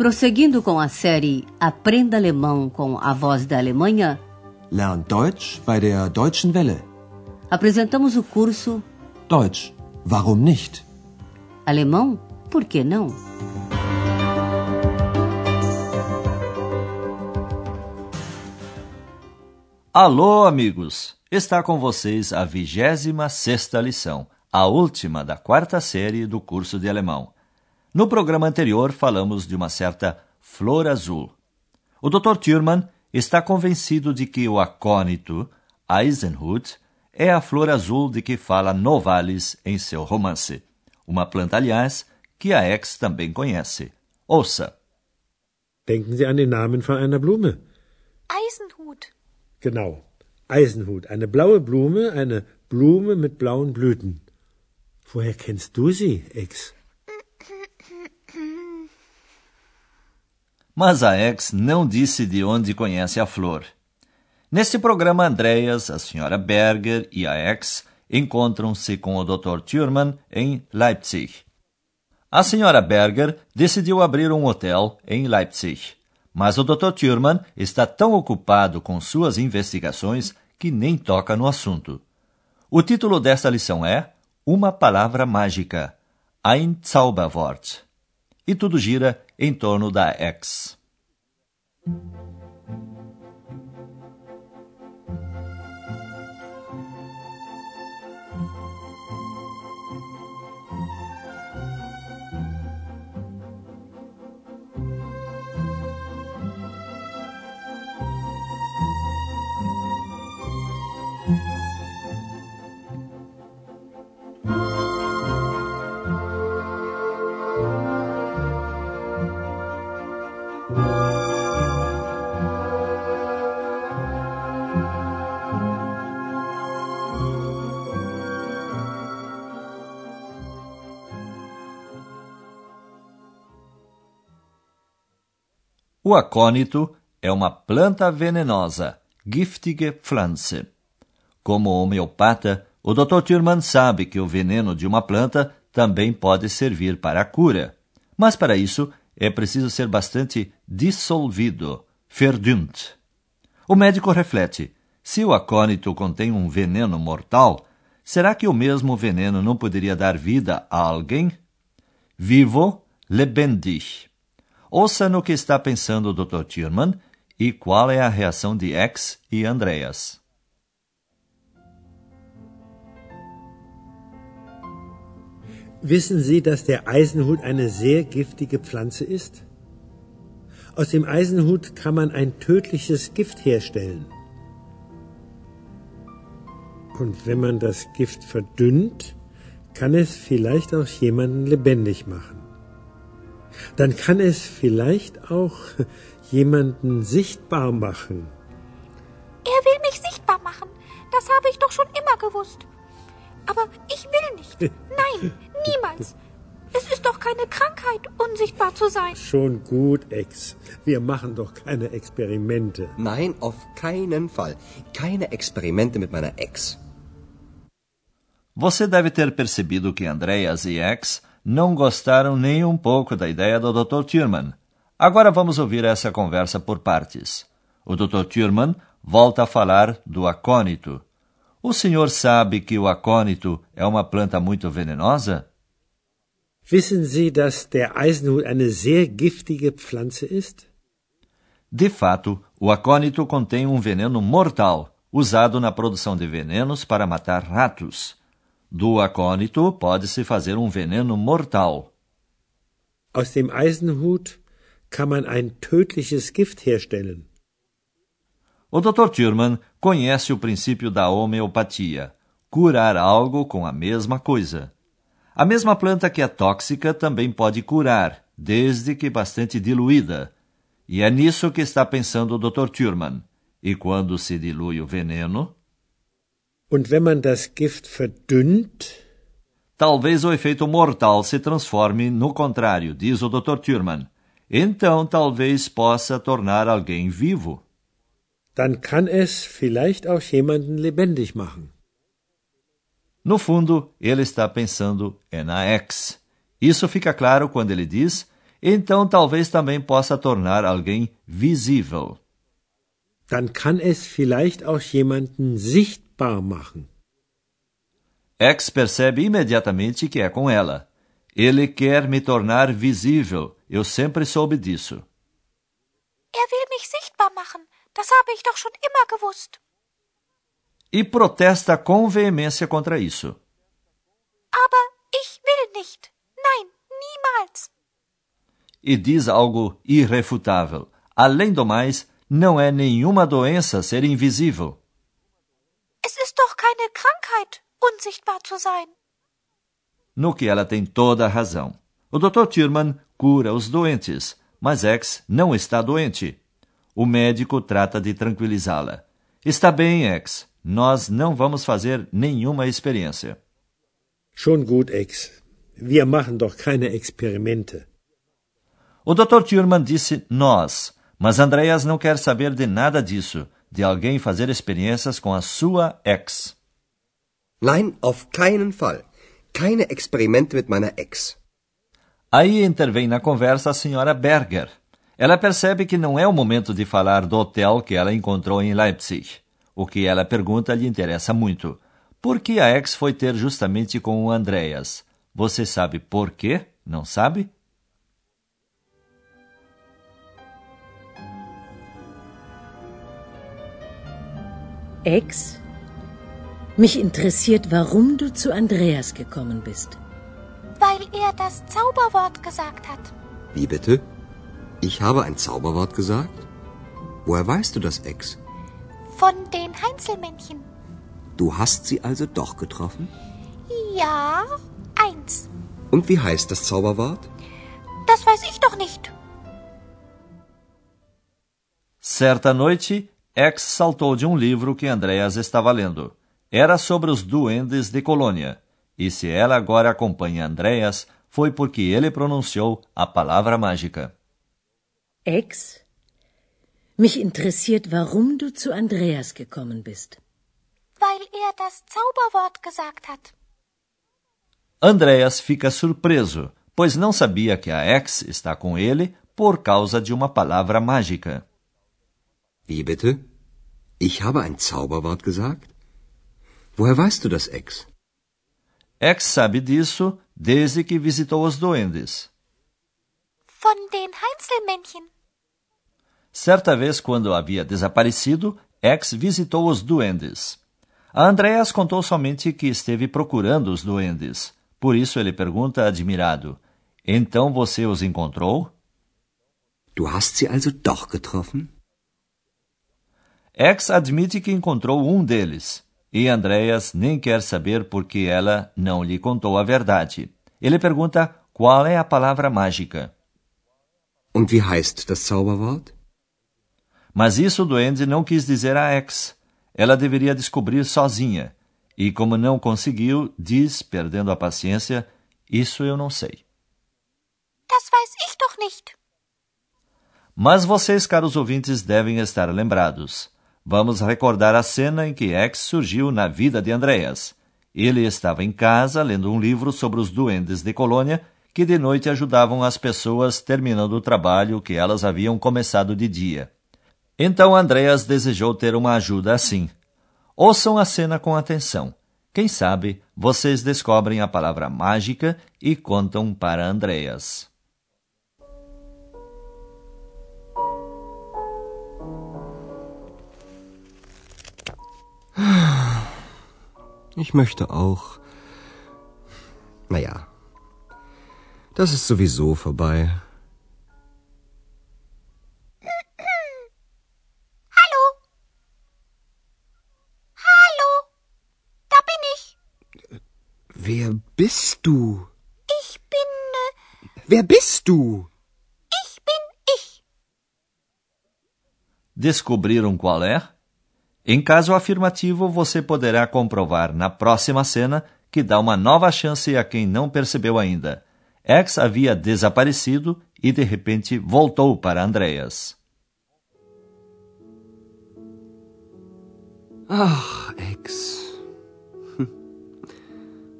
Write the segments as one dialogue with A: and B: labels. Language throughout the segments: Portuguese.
A: Prosseguindo com a série Aprenda Alemão com a Voz da Alemanha,
B: Lern Deutsch bei der Deutschen Welle.
A: apresentamos o curso
B: Deutsch, warum nicht?
A: Alemão, por que não?
C: Alô, amigos! Está com vocês a 26 sexta lição, a última da quarta série do curso de alemão. No programa anterior, falamos de uma certa flor azul. O Dr. Thurman está convencido de que o acônito, Eisenhut, é a flor azul de que fala Novalis em seu romance. Uma planta, aliás, que a ex também conhece. Ouça.
D: Denken Sie an den Namen von einer Blume.
E: Eisenhut.
D: Genau. Eisenhut. Eine blaue Blume, eine Blume mit blauen Blüten. Woher kennst du sie, Ex?
C: Mas a ex não disse de onde conhece a flor. Neste programa, Andreas, a senhora Berger e a ex encontram-se com o Dr. Thurman em Leipzig. A senhora Berger decidiu abrir um hotel em Leipzig, mas o Dr. Thurman está tão ocupado com suas investigações que nem toca no assunto. O título desta lição é Uma Palavra Mágica, Ein Zauberwort. E tudo gira em torno da ex. O acônito é uma planta venenosa, giftige Pflanze. Como homeopata, o Dr. Thurman sabe que o veneno de uma planta também pode servir para a cura. Mas para isso é preciso ser bastante dissolvido, verdünnt. O médico reflete: se o acônito contém um veneno mortal, será que o mesmo veneno não poderia dar vida a alguém? Vivo, lebendig. Ouça no que está pensando o Dr. Thurman e qual é a reação de X e Andreas.
D: Wissen Sie, dass der Eisenhut eine sehr giftige Pflanze ist? Aus dem Eisenhut kann man ein tödliches Gift herstellen. Und wenn man das Gift verdünnt, kann es vielleicht auch jemanden lebendig machen. Dann kann es vielleicht auch jemanden sichtbar machen.
E: Er will mich sichtbar machen. Das habe ich doch schon immer gewusst. Aber ich will nicht. Nein, niemals. Es ist doch keine Krankheit, unsichtbar zu sein.
D: Schon gut, Ex. Wir machen doch keine Experimente.
F: Nein, auf keinen Fall. Keine Experimente mit meiner Ex.
C: Você deve ter percebido que Andreas e X não gostaram nem um pouco da ideia do Dr. Thurman. Agora vamos ouvir essa conversa por partes. O Dr. Thurman volta a falar do acônito. O senhor sabe que o acônito é uma planta muito venenosa?
D: Wissen Sie, dass der Eisenhut eine sehr giftige Pflanze ist?
C: De fato, o acônito contém um veneno mortal, usado na produção de venenos para matar ratos. Do acônito pode-se fazer um veneno mortal.
D: Aus dem Eisenhut kann man ein tödliches Gift herstellen.
C: O Dr. Thurman conhece o princípio da homeopatia, curar algo com a mesma coisa. A mesma planta que é tóxica também pode curar, desde que bastante diluída. E é nisso que está pensando o Dr. Thurman. E quando se dilui o veneno,
D: Und wenn man das Gift verdünnt,
C: talvez o efeito mortal se transforme no contrário, diz o Dr. Thurman. Então, talvez possa tornar alguém vivo.
D: dann kann es vielleicht auch jemanden lebendig machen.
C: No fundo, ele está pensando é na ex. Isso fica claro quando ele diz: então talvez também possa tornar alguém visível.
D: Dann kann es vielleicht auch jemanden sichtbar machen.
C: X percebe imediatamente que é com ela. Ele quer me tornar visível. Eu sempre soube disso.
E: Er will mich sichtbar machen. Das habe ich doch schon immer gewusst.
C: E protesta com veemência contra isso.
E: Aber ich will nicht. Nein, niemals.
C: E diz algo irrefutável. Além do mais, não é nenhuma doença ser invisível.
E: Es ist doch keine Krankheit, unsichtbar zu sein.
C: No que ela tem toda a razão. O Dr. Tierman cura os doentes, mas X não está doente. O médico trata de tranquilizá-la. Está bem, X. Nós não vamos fazer nenhuma experiência.
D: Schon gut, Ex. Wir machen doch keine Experimente.
C: O Dr. Thurman disse nós, mas Andreas não quer saber de nada disso, de alguém fazer experiências com a sua ex.
F: Nein, auf keinen Fall. Keine Experimente mit meiner Ex.
C: Aí intervém na conversa a senhora Berger. Ela percebe que não é o momento de falar do hotel que ela encontrou em Leipzig. O que ela pergunta lhe interessa muito. Por que a ex foi ter justamente com o Andreas? Você sabe por quê? Não sabe?
G: Ex? Mich interessiert, warum du zu Andreas gekommen bist.
E: Weil er das Zauberwort gesagt hat.
F: Wie bitte? Ich habe ein Zauberwort gesagt? Woher weißt du das, Ex?
E: Von den Heinzelmännchen.
F: Du hast sie also doch getroffen?
E: Ja, eins.
F: Und wie heißt das Zauberwort?
E: Das weiß ich doch nicht.
C: Certa noite, X saltou de um livro que Andreas estava lendo. Era sobre os duendes de Colônia. E se ela agora acompanha Andreas, foi porque ele pronunciou a palavra mágica.
G: Ex? Mich interessiert, warum du zu Andreas gekommen bist.
E: Weil er das Zauberwort gesagt hat.
C: Andreas fica surpreso, pois não sabia que a ex está com ele por causa de uma palavra mágica.
F: Wie bitte? Ich habe ein Zauberwort gesagt? Woher weißt du das, Ex?
C: Ex sabe disso desde que visitou os duendes.
E: Von den Heinzelmännchen.
C: Certa vez, quando havia desaparecido, Ex visitou os duendes. A Andreas contou somente que esteve procurando os duendes. Por isso ele pergunta admirado: Então você os encontrou?
F: Du hast sie also doch getroffen?
C: Ex admite que encontrou um deles. E Andreas nem quer saber porque ela não lhe contou a verdade. Ele pergunta qual é a palavra mágica.
F: Und wie heißt das Zauberwort?
C: Mas isso o duende não quis dizer a Ex. Ela deveria descobrir sozinha. E como não conseguiu, diz, perdendo a paciência, isso eu não sei.
E: Das weiß ich doch nicht.
C: Mas vocês, caros ouvintes, devem estar lembrados. Vamos recordar a cena em que X surgiu na vida de Andreas. Ele estava em casa lendo um livro sobre os duendes de Colônia que de noite ajudavam as pessoas terminando o trabalho que elas haviam começado de dia. Então Andreas desejou ter uma ajuda assim. Ouçam a cena com atenção. Quem sabe vocês descobrem a palavra mágica e contam para Andreas.
F: Ich möchte auch. Naja, das ist sowieso vorbei.
E: Hallo? Hallo? Da bin ich.
F: Wer bist du?
E: Ich bin. Äh,
F: Wer bist du?
E: ich bin ich.
C: Descobriram qual é? Em caso afirmativo, você poderá comprovar na próxima cena que dá uma nova chance a quem não percebeu ainda. X havia desaparecido e de repente voltou para Andreas.
F: Ach, Ex.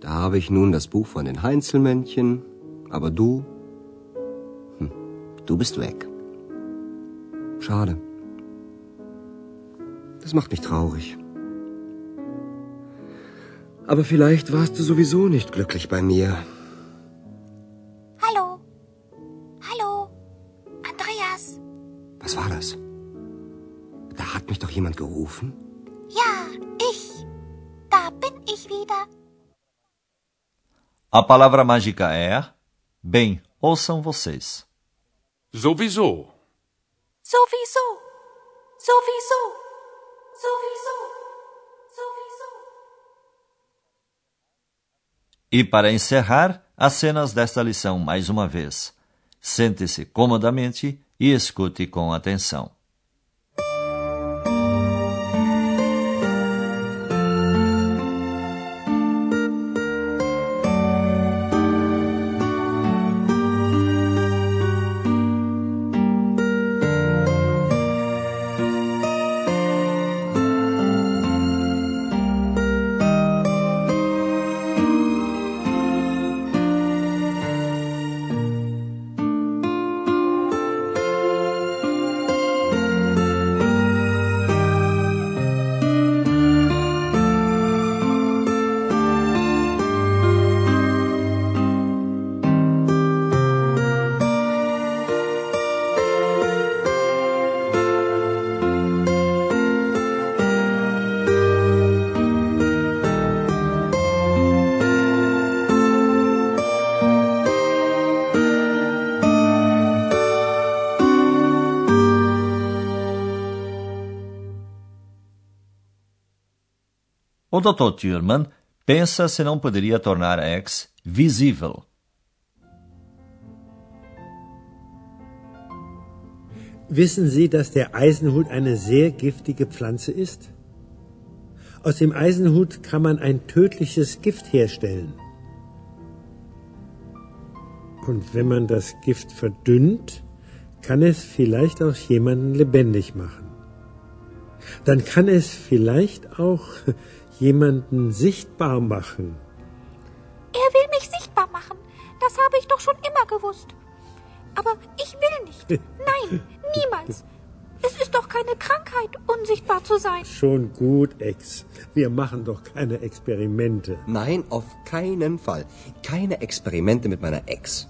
F: Da habe ich nun das Buch von den Heinzelmännchen, aber du? Hm. Du bist weg. Schade. Das macht mich traurig. Aber vielleicht warst du sowieso nicht glücklich bei mir.
E: Hallo. Hallo. Andreas.
F: Was war das? Da hat mich doch jemand gerufen.
E: Ja, ich. Da bin ich wieder.
C: A palavra mágica é. Bem, ouçam vocês.
E: Sowieso. Sowieso. Sowieso.
C: E para encerrar, as cenas desta lição mais uma vez. Sente-se comodamente e escute com atenção. O Dr. Thurman pensa se não poderia tornar X visível.
D: Wissen Sie, dass der Eisenhut eine sehr giftige Pflanze ist? Aus dem Eisenhut kann man ein tödliches Gift herstellen. Und wenn man das Gift verdünnt, kann es vielleicht auch jemanden lebendig machen. Dann kann es vielleicht auch jemanden sichtbar machen.
E: Er will mich sichtbar machen. Das habe ich doch schon immer gewusst. Aber ich will nicht. Nein, niemals. Es ist doch keine Krankheit, unsichtbar zu sein.
D: Schon gut, Ex. Wir machen doch keine Experimente.
F: Nein, auf keinen Fall. Keine Experimente mit meiner Ex.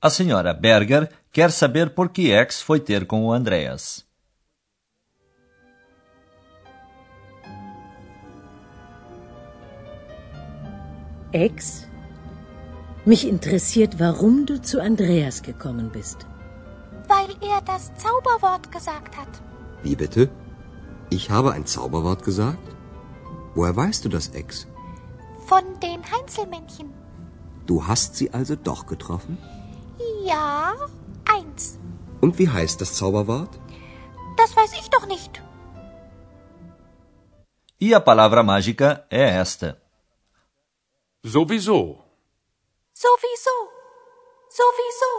C: A senhora Berger quer saber por que X foi ter com o Andreas.
G: Ex, mich interessiert, warum du zu Andreas gekommen bist.
E: Weil er das Zauberwort gesagt hat.
F: Wie bitte? Ich habe ein Zauberwort gesagt? Woher weißt du das, Ex?
E: Von den Heinzelmännchen.
F: Du hast sie also doch getroffen?
E: Ja, eins.
F: Und wie heißt das Zauberwort?
E: Das weiß ich doch nicht.
C: E a palavra mágica é esta.
H: Sowieso.
E: Sowieso. Sowieso.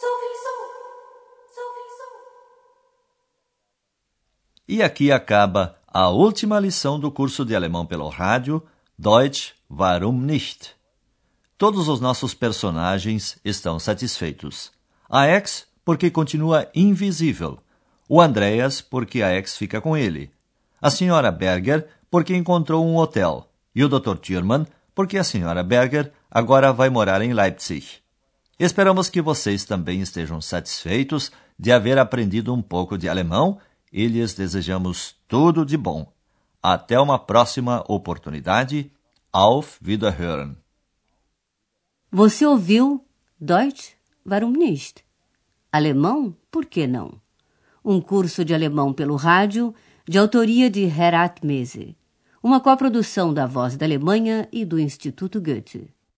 E: Sowieso. Sowieso.
C: E aqui acaba a última lição do curso de alemão pelo rádio Deutsch Warum nicht? Todos os nossos personagens estão satisfeitos. A ex porque continua invisível. O Andreas porque a ex fica com ele. A senhora Berger porque encontrou um hotel. E o Dr. Thurman porque a senhora Berger agora vai morar em Leipzig. Esperamos que vocês também estejam satisfeitos de haver aprendido um pouco de alemão e lhes desejamos tudo de bom. Até uma próxima oportunidade. Auf Wiederhören.
A: Você ouviu Deutsch? Warum nicht? Alemão? Por que não? Um curso de alemão pelo rádio, de autoria de Herat Mese. Uma coprodução da Voz da Alemanha e do Instituto Goethe.